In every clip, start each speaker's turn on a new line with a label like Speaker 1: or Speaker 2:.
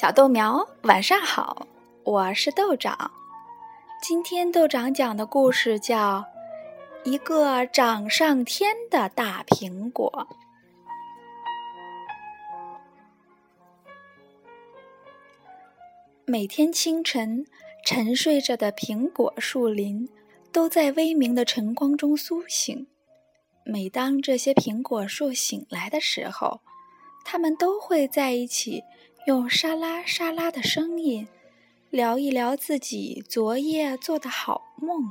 Speaker 1: 小豆苗，晚上好，我是豆长。今天豆长讲的故事叫《一个长上天的大苹果》。每天清晨，沉睡着的苹果树林都在微明的晨光中苏醒。每当这些苹果树醒来的时候，它们都会在一起。用沙拉沙拉的声音聊一聊自己昨夜做的好梦。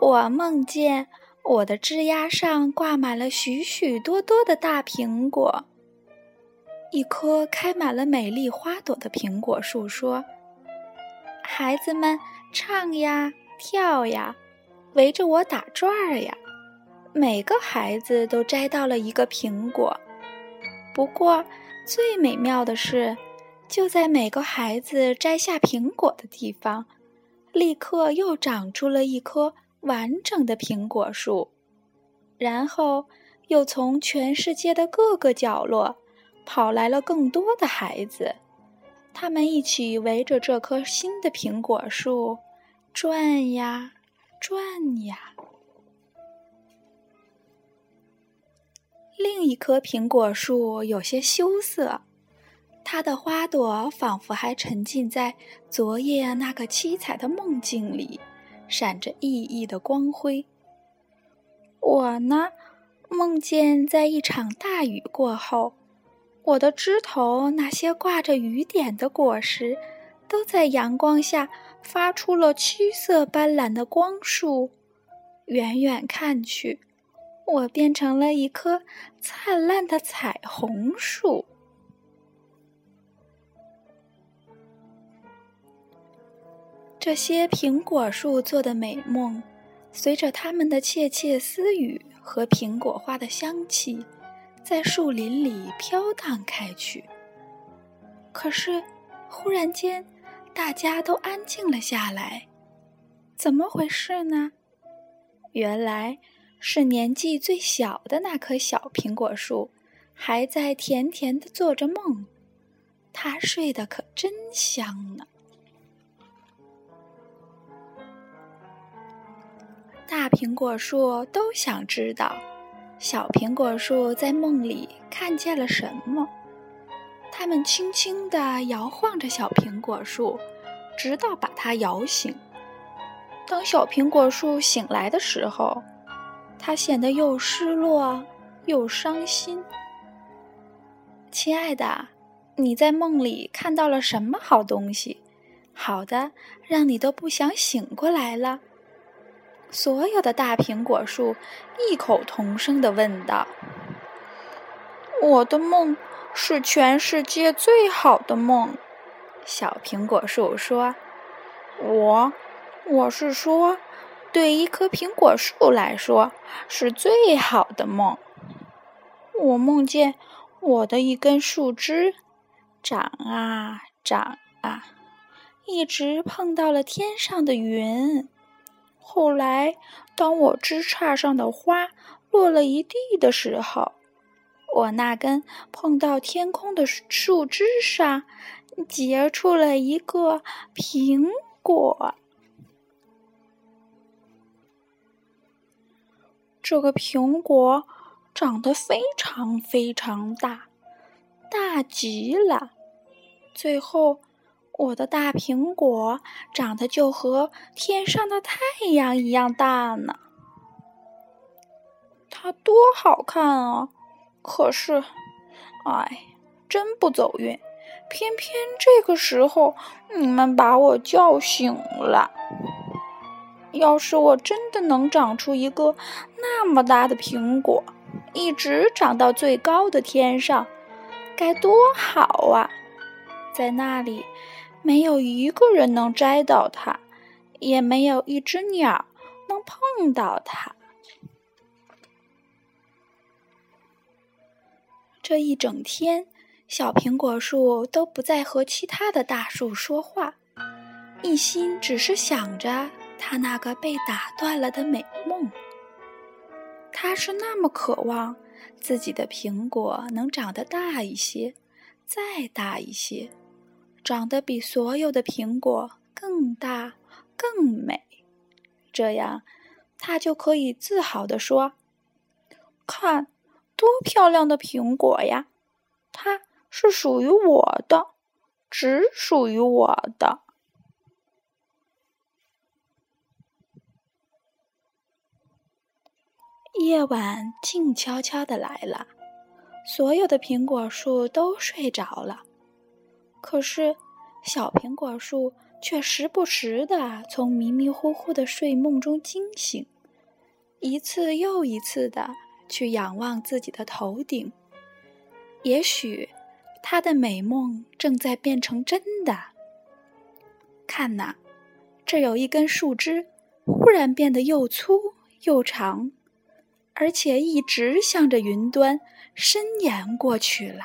Speaker 1: 我梦见我的枝丫上挂满了许许多多的大苹果。一棵开满了美丽花朵的苹果树说：“孩子们唱呀跳呀，围着我打转儿呀。每个孩子都摘到了一个苹果。”不过，最美妙的是，就在每个孩子摘下苹果的地方，立刻又长出了一棵完整的苹果树。然后，又从全世界的各个角落跑来了更多的孩子，他们一起围着这棵新的苹果树转呀转呀。另一棵苹果树有些羞涩，它的花朵仿佛还沉浸在昨夜那个七彩的梦境里，闪着熠熠的光辉。我呢，梦见在一场大雨过后，我的枝头那些挂着雨点的果实，都在阳光下发出了七色斑斓的光束。远远看去。我变成了一棵灿烂的彩虹树。这些苹果树做的美梦，随着它们的窃窃私语和苹果花的香气，在树林里飘荡开去。可是，忽然间，大家都安静了下来。怎么回事呢？原来。是年纪最小的那棵小苹果树，还在甜甜的做着梦。它睡得可真香呢。大苹果树都想知道，小苹果树在梦里看见了什么。它们轻轻地摇晃着小苹果树，直到把它摇醒。当小苹果树醒来的时候，他显得又失落又伤心。亲爱的，你在梦里看到了什么好东西？好的，让你都不想醒过来了。所有的大苹果树异口同声的问道：“我的梦是全世界最好的梦。”小苹果树说：“我，我是说。”对一棵苹果树来说，是最好的梦。我梦见我的一根树枝长啊长啊，一直碰到了天上的云。后来，当我枝杈上的花落了一地的时候，我那根碰到天空的树枝上结出了一个苹果。这个苹果长得非常非常大，大极了。最后，我的大苹果长得就和天上的太阳一样大呢。它多好看啊！可是，哎，真不走运，偏偏这个时候你们把我叫醒了。要是我真的能长出一个那么大的苹果，一直长到最高的天上，该多好啊！在那里，没有一个人能摘到它，也没有一只鸟能碰到它。这一整天，小苹果树都不再和其他的大树说话，一心只是想着。他那个被打断了的美梦，他是那么渴望自己的苹果能长得大一些，再大一些，长得比所有的苹果更大、更美。这样，他就可以自豪地说：“看，多漂亮的苹果呀！它是属于我的，只属于我的。”夜晚静悄悄的来了，所有的苹果树都睡着了，可是小苹果树却时不时的从迷迷糊糊的睡梦中惊醒，一次又一次的去仰望自己的头顶。也许，他的美梦正在变成真的。看呐，这有一根树枝，忽然变得又粗又长。而且一直向着云端伸延过去了。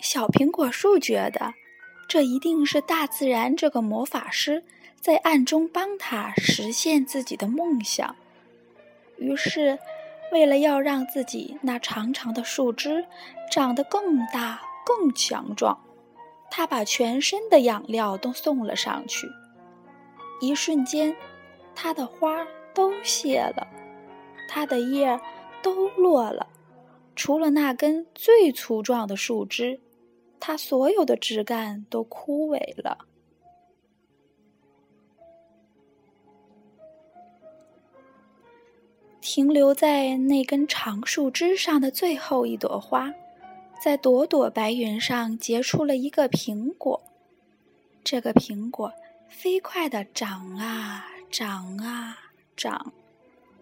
Speaker 1: 小苹果树觉得，这一定是大自然这个魔法师在暗中帮他实现自己的梦想。于是，为了要让自己那长长的树枝长得更大、更强壮，他把全身的养料都送了上去。一瞬间，它的花都谢了，它的叶都落了，除了那根最粗壮的树枝，它所有的枝干都枯萎了。停留在那根长树枝上的最后一朵花，在朵朵白云上结出了一个苹果。这个苹果。飞快地长啊长啊长，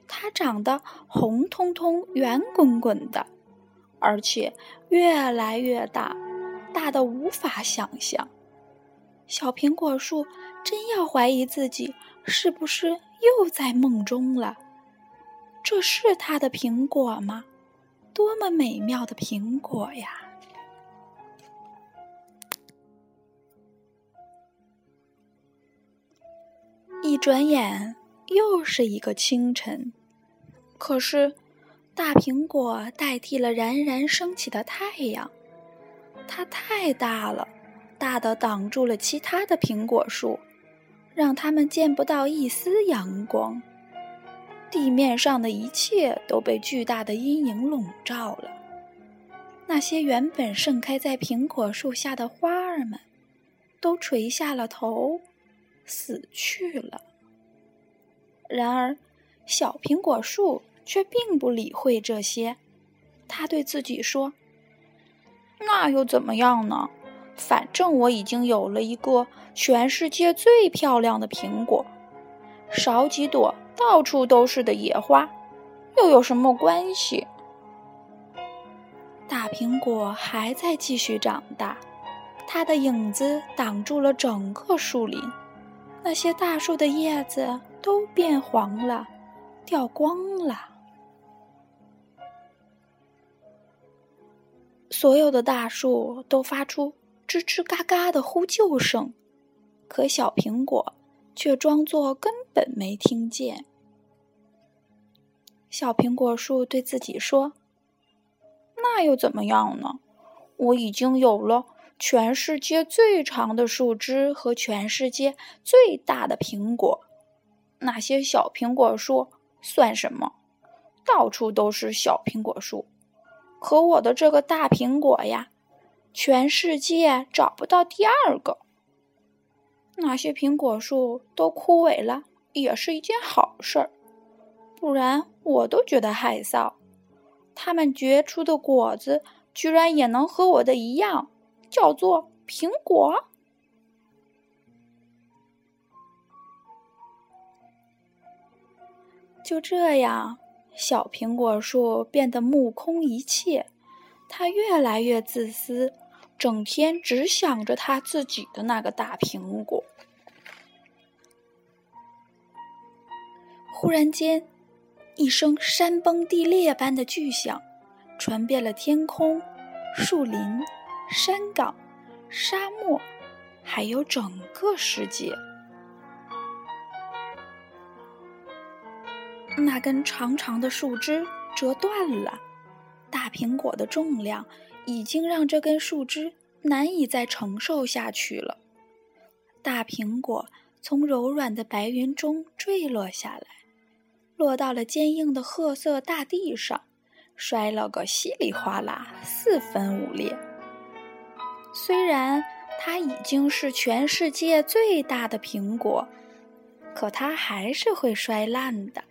Speaker 1: 它长得红彤彤、圆滚滚的，而且越来越大，大的无法想象。小苹果树真要怀疑自己是不是又在梦中了。这是它的苹果吗？多么美妙的苹果呀！一转眼又是一个清晨，可是大苹果代替了冉冉升起的太阳，它太大了，大的挡住了其他的苹果树，让它们见不到一丝阳光。地面上的一切都被巨大的阴影笼罩了。那些原本盛开在苹果树下的花儿们，都垂下了头。死去了。然而，小苹果树却并不理会这些。他对自己说：“那又怎么样呢？反正我已经有了一个全世界最漂亮的苹果，少几朵到处都是的野花，又有什么关系？”大苹果还在继续长大，它的影子挡住了整个树林。那些大树的叶子都变黄了，掉光了。所有的大树都发出吱吱嘎嘎的呼救声，可小苹果却装作根本没听见。小苹果树对自己说：“那又怎么样呢？我已经有了。”全世界最长的树枝和全世界最大的苹果，那些小苹果树算什么？到处都是小苹果树，可我的这个大苹果呀，全世界找不到第二个。那些苹果树都枯萎了，也是一件好事儿，不然我都觉得害臊。它们结出的果子居然也能和我的一样。叫做苹果。就这样，小苹果树变得目空一切，它越来越自私，整天只想着它自己的那个大苹果。忽然间，一声山崩地裂般的巨响传遍了天空、树林。山岗、沙漠，还有整个世界。那根长长的树枝折断了，大苹果的重量已经让这根树枝难以再承受下去了。大苹果从柔软的白云中坠落下来，落到了坚硬的褐色大地上，摔了个稀里哗啦，四分五裂。虽然它已经是全世界最大的苹果，可它还是会摔烂的。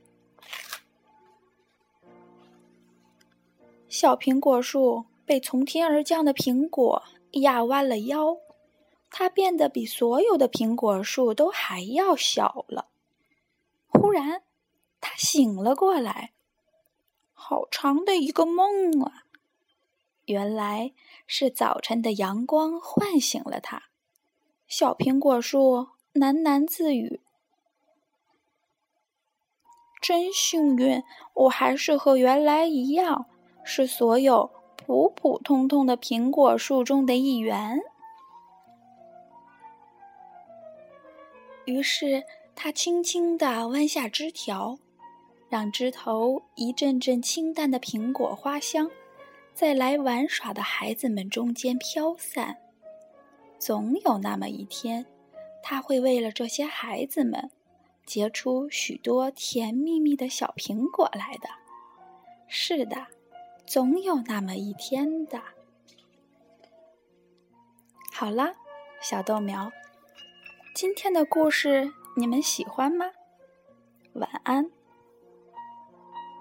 Speaker 1: 小苹果树被从天而降的苹果压弯了腰，它变得比所有的苹果树都还要小了。忽然，它醒了过来，好长的一个梦啊！原来是早晨的阳光唤醒了它。小苹果树喃喃自语：“真幸运，我还是和原来一样。”是所有普普通通的苹果树中的一员。于是，他轻轻地弯下枝条，让枝头一阵阵清淡的苹果花香，在来玩耍的孩子们中间飘散。总有那么一天，他会为了这些孩子们，结出许多甜蜜蜜的小苹果来的。是的。总有那么一天的。好了，小豆苗，今天的故事你们喜欢吗？晚安。